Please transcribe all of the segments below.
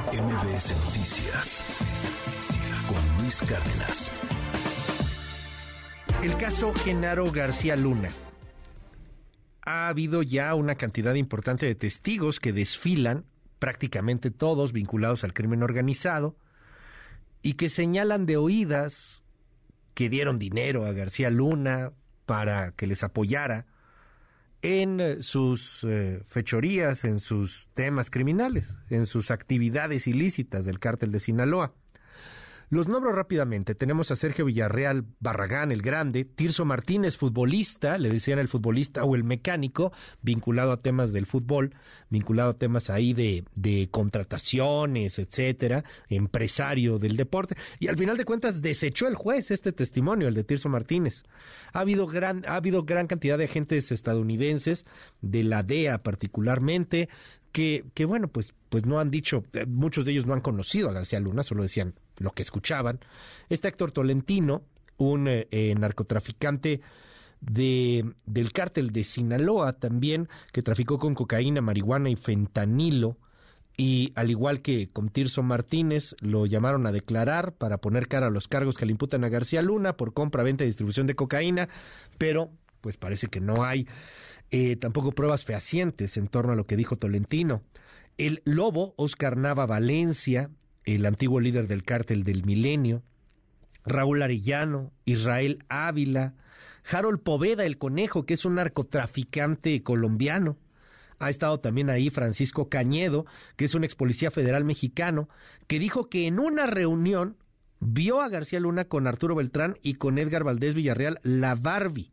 MBS Noticias con Luis Cárdenas. El caso Genaro García Luna. Ha habido ya una cantidad importante de testigos que desfilan, prácticamente todos vinculados al crimen organizado, y que señalan de oídas que dieron dinero a García Luna para que les apoyara en eh, sus eh, fechorías, en sus temas criminales, en sus actividades ilícitas del cártel de Sinaloa. Los nombro rápidamente. Tenemos a Sergio Villarreal Barragán, el grande, Tirso Martínez, futbolista, le decían el futbolista o el mecánico, vinculado a temas del fútbol, vinculado a temas ahí de, de contrataciones, etcétera, empresario del deporte. Y al final de cuentas desechó el juez este testimonio, el de Tirso Martínez. Ha habido gran, ha habido gran cantidad de agentes estadounidenses, de la DEA particularmente, que, que bueno, pues, pues no han dicho, eh, muchos de ellos no han conocido a García Luna, solo decían lo que escuchaban. Está Héctor Tolentino, un eh, eh, narcotraficante de, del cártel de Sinaloa también, que traficó con cocaína, marihuana y fentanilo. Y al igual que con Tirso Martínez, lo llamaron a declarar para poner cara a los cargos que le imputan a García Luna por compra, venta y distribución de cocaína, pero pues parece que no hay eh, tampoco pruebas fehacientes en torno a lo que dijo Tolentino. El lobo, Oscar Nava Valencia, el antiguo líder del cártel del milenio, Raúl Arellano, Israel Ávila, Harold Poveda, el conejo, que es un narcotraficante colombiano. Ha estado también ahí Francisco Cañedo, que es un ex policía federal mexicano, que dijo que en una reunión vio a García Luna con Arturo Beltrán y con Edgar Valdés Villarreal, la Barbie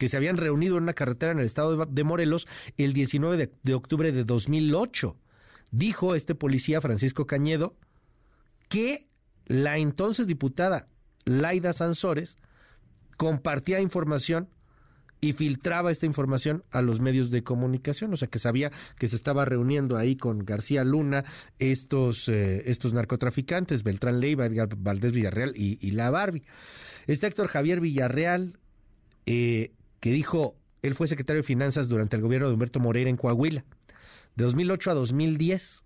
que se habían reunido en una carretera en el estado de Morelos el 19 de, octubre de 2008. Dijo este policía Francisco Cañedo que la entonces diputada Laida Sansores compartía información y filtraba esta información a los medios de comunicación, o sea que sabía que se estaba reuniendo ahí con García Luna estos, eh, estos narcotraficantes, Beltrán Leiva, Edgar Valdés Villarreal y, la Barbie. Este Héctor Javier Villarreal eh, que dijo, él fue secretario de Finanzas durante el gobierno de Humberto Moreira en Coahuila, de 2008 a 2010.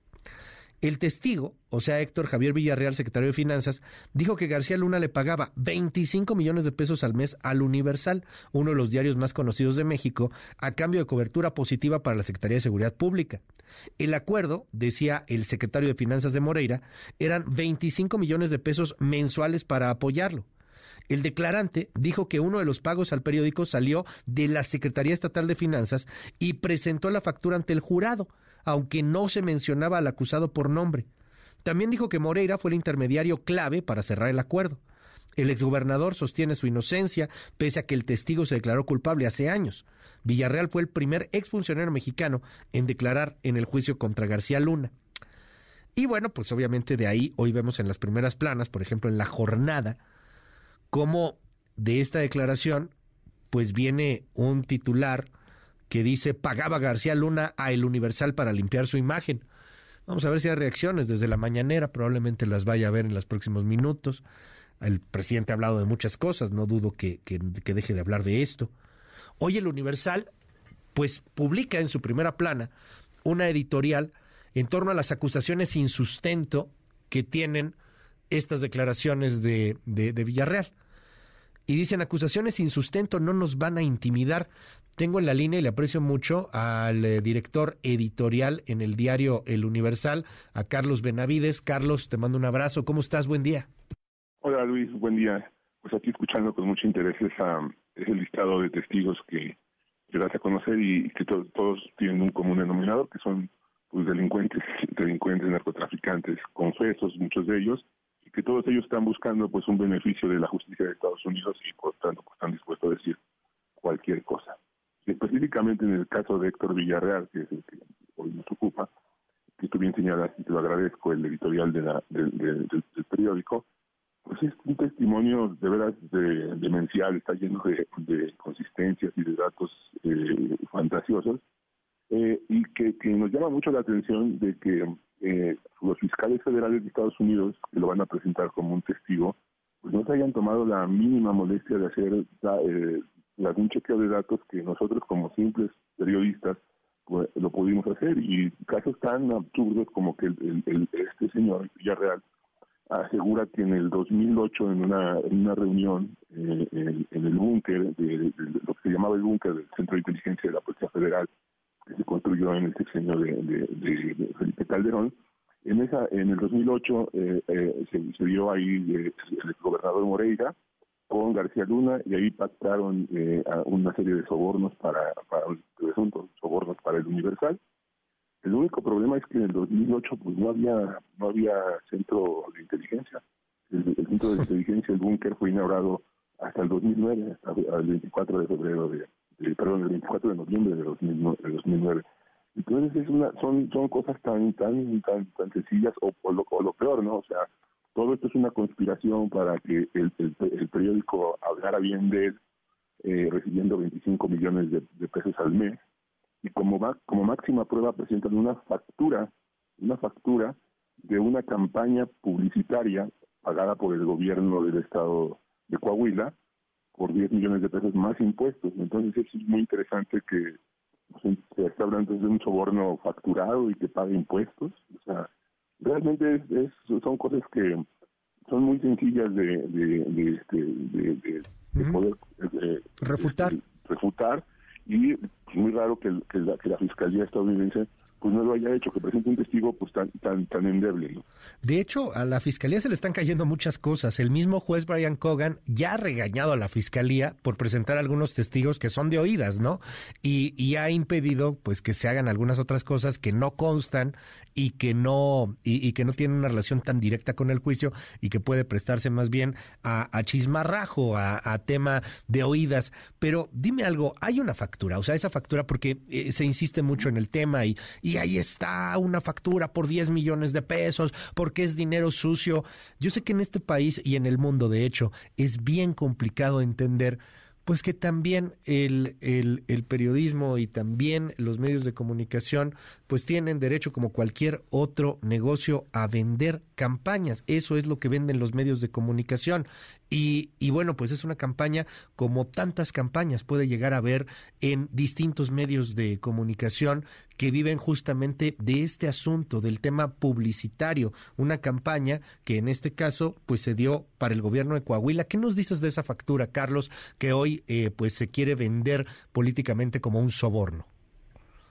El testigo, o sea, Héctor Javier Villarreal, secretario de Finanzas, dijo que García Luna le pagaba 25 millones de pesos al mes al Universal, uno de los diarios más conocidos de México, a cambio de cobertura positiva para la Secretaría de Seguridad Pública. El acuerdo, decía el secretario de Finanzas de Moreira, eran 25 millones de pesos mensuales para apoyarlo. El declarante dijo que uno de los pagos al periódico salió de la Secretaría Estatal de Finanzas y presentó la factura ante el jurado, aunque no se mencionaba al acusado por nombre. También dijo que Moreira fue el intermediario clave para cerrar el acuerdo. El exgobernador sostiene su inocencia, pese a que el testigo se declaró culpable hace años. Villarreal fue el primer exfuncionario mexicano en declarar en el juicio contra García Luna. Y bueno, pues obviamente de ahí hoy vemos en las primeras planas, por ejemplo en la jornada, cómo de esta declaración, pues viene un titular que dice pagaba García Luna a El Universal para limpiar su imagen. Vamos a ver si hay reacciones desde la mañanera, probablemente las vaya a ver en los próximos minutos. El presidente ha hablado de muchas cosas, no dudo que, que, deje de hablar de esto. Hoy el Universal, pues publica en su primera plana una editorial en torno a las acusaciones sin sustento que tienen estas declaraciones de, de, de Villarreal y dicen acusaciones sin sustento no nos van a intimidar. Tengo en la línea y le aprecio mucho al eh, director editorial en el diario El Universal, a Carlos Benavides. Carlos, te mando un abrazo. ¿Cómo estás? Buen día. Hola Luis, buen día. Pues aquí escuchando con mucho interés esa, ese listado de testigos que, que das a conocer y que todos tienen un común denominador, que son pues delincuentes, delincuentes, narcotraficantes, confesos, muchos de ellos, que todos ellos están buscando pues un beneficio de la justicia de Estados Unidos y por tanto pues, están dispuestos a decir cualquier cosa. específicamente en el caso de Héctor Villarreal, que es el que hoy nos ocupa, que tú bien señalas y te lo agradezco, el editorial de la, del periódico, pues es un testimonio de veras de, demencial, está lleno de, consistencias y de datos eh, fantasiosos, eh, y que, que nos llama mucho la atención de que eh, los fiscales federales de Estados Unidos, que lo van a presentar como un testigo, pues no se hayan tomado la mínima molestia de hacer eh, algún chequeo de datos que nosotros como simples periodistas pues, lo pudimos hacer. Y casos tan absurdos como que el, este señor Villarreal asegura que en el 2008 en una, en una reunión eh, en, el búnker, de, lo que se llamaba el búnker del Centro de Inteligencia de la Policía Federal, que se construyó en el sexenio de, de, Felipe Calderón, en esa en el 2008 eh, eh, se, se, vio ahí el gobernador Moreira con García Luna y ahí pactaron una serie de sobornos para, para presuntos sobornos para el Universal el único problema es que en el 2008 pues no había no había centro de inteligencia. El, centro de inteligencia, el búnker, fue inaugurado hasta el 2009, hasta el 24 de febrero de, perdón, el 24 de noviembre de, 2009. Entonces es una, son son cosas tan tan tan tan sencillas o, lo, peor, ¿no? O sea, todo esto es una conspiración para que el, el, periódico hablara bien de él, eh, recibiendo 25 millones de pesos al mes y como, como máxima prueba presentan una factura, una factura de una campaña publicitaria pagada por el gobierno del estado de Coahuila por 10 millones de pesos más impuestos. Entonces eso es muy interesante que se está hablando de un soborno facturado y que pague impuestos. O sea, realmente es, son cosas que son muy sencillas de, de, este, de, poder refutar. refutar y muy raro que, que, la, que la Fiscalía estadounidense pues no lo haya hecho, que presente un testigo pues tan tan tan endeble. De hecho, a la fiscalía se le están cayendo muchas cosas. El mismo juez Brian Cogan ya ha regañado a la fiscalía por presentar algunos testigos que son de oídas, ¿no? Y, y ha impedido pues que se hagan algunas otras cosas que no constan y que no y, que no tiene una relación tan directa con el juicio y que puede prestarse más bien a, chismarrajo, a, tema de oídas. Pero dime algo, hay una factura, o sea, esa factura porque eh, se insiste mucho en el tema y, ahí está una factura por 10 millones de pesos porque es dinero sucio. Yo sé que en este país y en el mundo, de hecho, es bien complicado entender pues que también el, el, el, periodismo y también los medios de comunicación pues tienen derecho como cualquier otro negocio a vender campañas. Eso es lo que venden los medios de comunicación. Y, y, bueno, pues es una campaña como tantas campañas puede llegar a ver en distintos medios de comunicación que viven justamente de este asunto, del tema publicitario. Una campaña que en este caso pues se dio para el gobierno de Coahuila. ¿Qué nos dices de esa factura, Carlos, que hoy eh, pues se quiere vender políticamente como un soborno?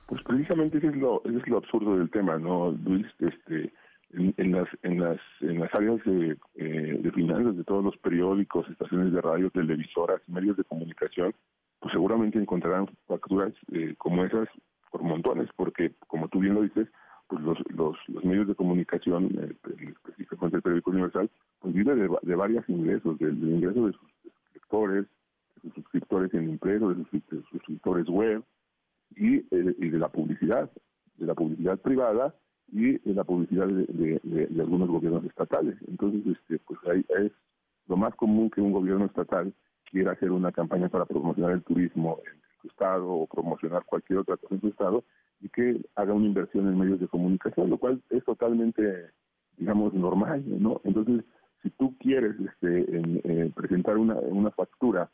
Pues precisamente eso es lo, es lo absurdo del tema, ¿no, Luis? Este, en, las en las en las áreas de, eh, de finanzas de todos los periódicos, estaciones de radio, televisoras, medios de comunicación, pues seguramente encontrarán facturas eh, como esas por montones, porque como tú bien lo dices, pues los los, los medios de comunicación, eh, el periódico universal, pues vive de, de varios ingresos, del, ingreso de sus lectores, de sus suscriptores en impreso, de sus, suscriptores web y, y de la publicidad, de la publicidad privada y en la publicidad de, algunos gobiernos estatales. Entonces, este, pues ahí es lo más común que un gobierno estatal quiera hacer una campaña para promocionar el turismo en su estado o promocionar cualquier otra cosa en su estado y que haga una inversión en medios de comunicación, lo cual es totalmente, digamos, normal, ¿no? Entonces, si tú quieres este, eh, presentar una, una factura,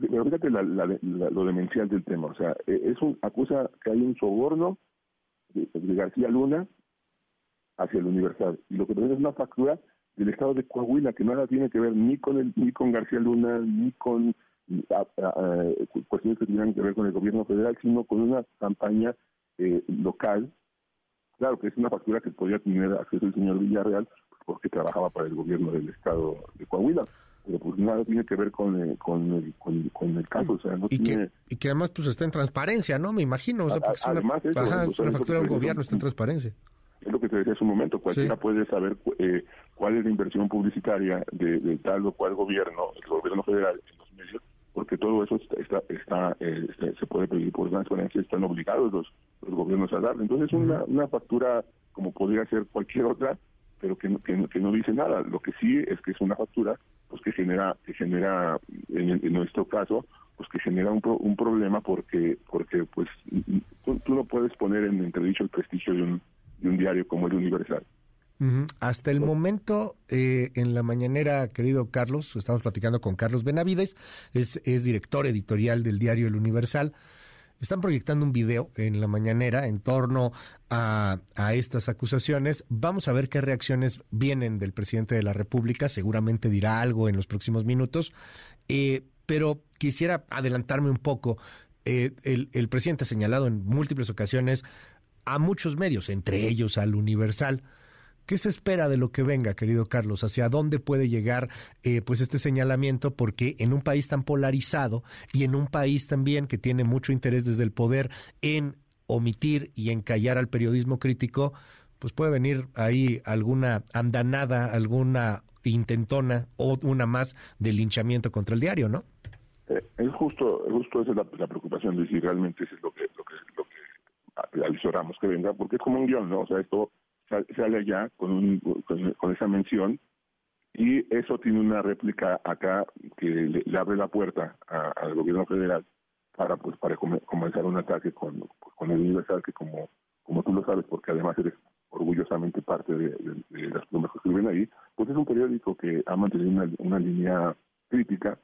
pero fíjate lo demencial del tema, o sea, e, es un acusa que hay un soborno de, García Luna hacia el Universal. Y lo que tenemos es una factura del estado de Coahuila que nada tiene que ver ni con el, ni con García Luna ni con cuestiones que tuvieran que ver con el gobierno federal, sino con una campaña eh, local. Claro que es una factura que podría tener acceso el señor Villarreal porque trabajaba para el gobierno del estado de Coahuila pero pues nada tiene que ver con, el, con, el, con, el caso, o sea, no y tiene... Que, y que además pues está en transparencia, ¿no? Me imagino, o sea, porque es una, además una factura del gobierno, está en transparencia. Es lo que te decía hace un momento, cualquiera puede saber eh, cuál es la inversión publicitaria de, tal o cual gobierno, el gobierno federal en los medios, porque todo eso está, está, eh, se puede pedir por transparencia, están obligados los, los gobiernos a darle. Entonces, una, una factura como podría ser cualquier otra, pero que que, que no dice nada. Lo que sí es que es una factura pues que genera que genera en, nuestro caso pues que genera un, un problema porque porque pues tú, no puedes poner en entredicho el prestigio de un, de un diario como el Universal. Hasta el momento, eh, en la mañanera, querido Carlos, estamos platicando con Carlos Benavides, es, es director editorial del diario El Universal. Están proyectando un video en la mañanera en torno a, estas acusaciones. Vamos a ver qué reacciones vienen del presidente de la República. Seguramente dirá algo en los próximos minutos. Eh, pero quisiera adelantarme un poco. Eh, el, el presidente ha señalado en múltiples ocasiones a muchos medios, entre ellos al Universal, ¿Qué se espera de lo que venga, querido Carlos? ¿Hacia dónde puede llegar eh, pues este señalamiento? Porque en un país tan polarizado y en un país también que tiene mucho interés desde el poder en omitir y encallar al periodismo crítico, pues puede venir ahí alguna andanada, alguna intentona o una más de linchamiento contra el diario, ¿no? Eh, es justo, justo esa es la, preocupación de si realmente eso es lo que, lo que, lo que que venga, porque es como un guion, ¿no? O sea, esto sale allá con, un, con, esa mención y eso tiene una réplica acá que le, abre la puerta al gobierno federal para pues para comenzar un ataque con, con el Universal que como como tú lo sabes porque además eres orgullosamente parte de, las plumas que escriben ahí pues es un periódico que ha mantenido una, línea crítica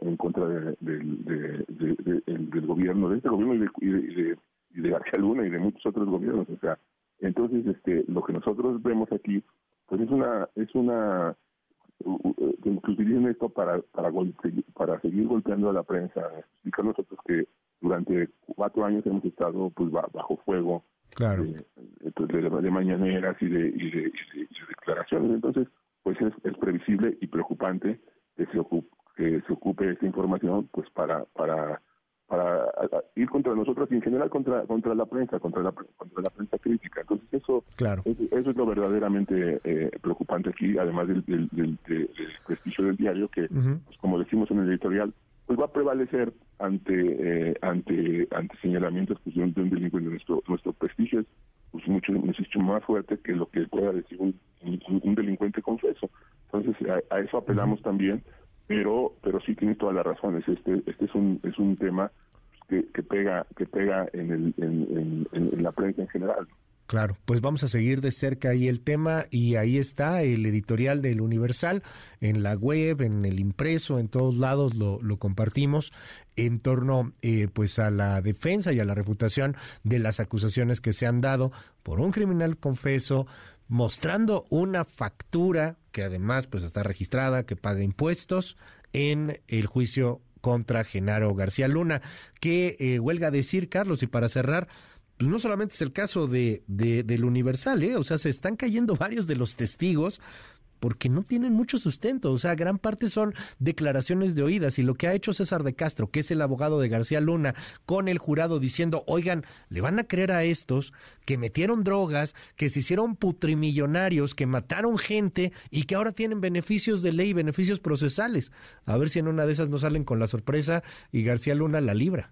en contra de, del gobierno de este gobierno y de, y de García Luna y de muchos otros gobiernos o sea entonces, este, lo que nosotros vemos aquí, pues es una, es una, que utilizan esto para, para, para seguir golpeando a la prensa. Explica nosotros que durante cuatro años hemos estado pues bajo fuego claro. de, de, mañaneras y de, y de, declaraciones. Entonces, pues es, es previsible y preocupante que se ocupe, que se ocupe esta información pues para, para para ir contra nosotros y en general contra contra la prensa, contra la contra la prensa crítica. Entonces eso claro. eso, es lo verdaderamente eh, preocupante aquí, además del, del, prestigio del diario que, pues, como decimos en el editorial, pues va a prevalecer ante eh, ante ante señalamientos pues, de, un, delincuente. Nuestro nuestro prestigio es pues, mucho, mucho más fuerte que lo que pueda decir un, un, delincuente confeso. Entonces a, eso apelamos también pero pero sí tiene todas las razones este este es un es un tema que, que pega que pega en, el, en, la prensa en general. Claro, pues vamos a seguir de cerca ahí el tema y ahí está el editorial del Universal en la web, en el impreso, en todos lados lo, lo compartimos en torno eh, pues a la defensa y a la refutación de las acusaciones que se han dado por un criminal confeso mostrando una factura que además pues está registrada, que paga impuestos en el juicio contra Genaro García Luna, que eh, huelga decir, Carlos, y para cerrar, pues no solamente es el caso de, de, del Universal, ¿eh? o sea, se están cayendo varios de los testigos porque no tienen mucho sustento, o sea, gran parte son declaraciones de oídas y lo que ha hecho César de Castro, que es el abogado de García Luna, con el jurado diciendo, oigan, le van a creer a estos que metieron drogas, que se hicieron putrimillonarios, que mataron gente y que ahora tienen beneficios de ley, beneficios procesales. A ver si en una de esas no salen con la sorpresa y García Luna la libra.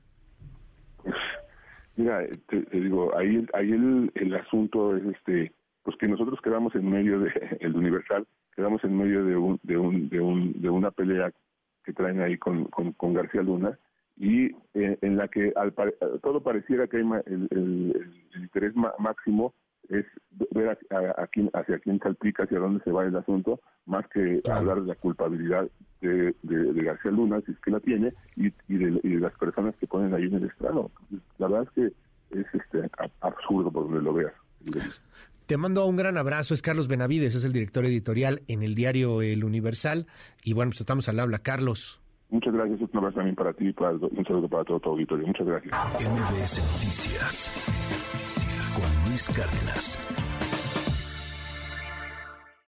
Mira, te, digo, ahí, ahí el, el asunto es este pues que nosotros quedamos en medio de el Universal, quedamos en medio de un, de un, de un, de una pelea que traen ahí con, con, García Luna y eh, en la que al, todo pareciera que hay el, el, interés máximo es ver a, quién, hacia quién salpica, hacia dónde se va el asunto, más que hablar de la culpabilidad de, de, García Luna, si es que la tiene, y, y, de, y, de, las personas que ponen ahí en el estrado. La verdad es que es este absurdo por donde lo veas. Te mando un gran abrazo, es Carlos Benavides, es el director editorial en el diario El Universal. Y bueno, pues estamos al habla, Carlos. Muchas gracias, un abrazo también para ti y para, un saludo para todo tu auditorio. Muchas gracias. MBS Noticias con Luis Cárdenas.